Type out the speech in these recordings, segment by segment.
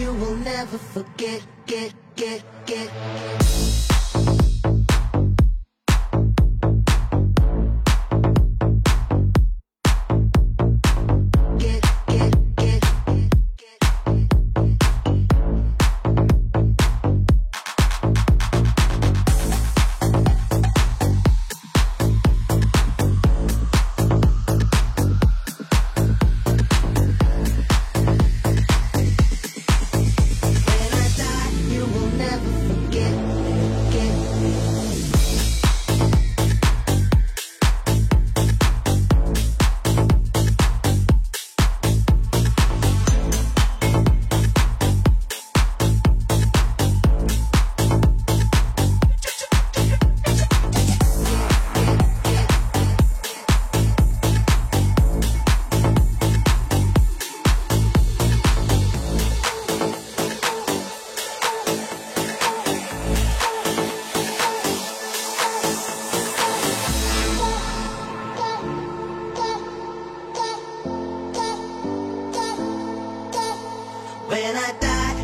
you will never forget, get, get, get.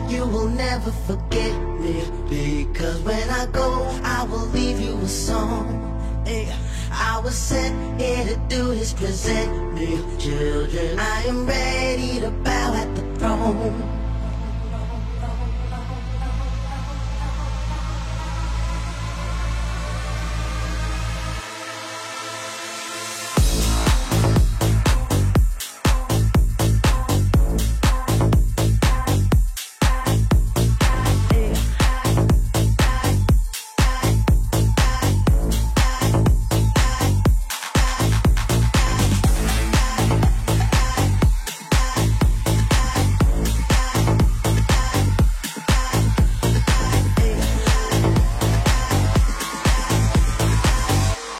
You will never forget me. Because when I go, I will leave you a song. I was sent here to do is present me, children. I am ready to bow at the throne.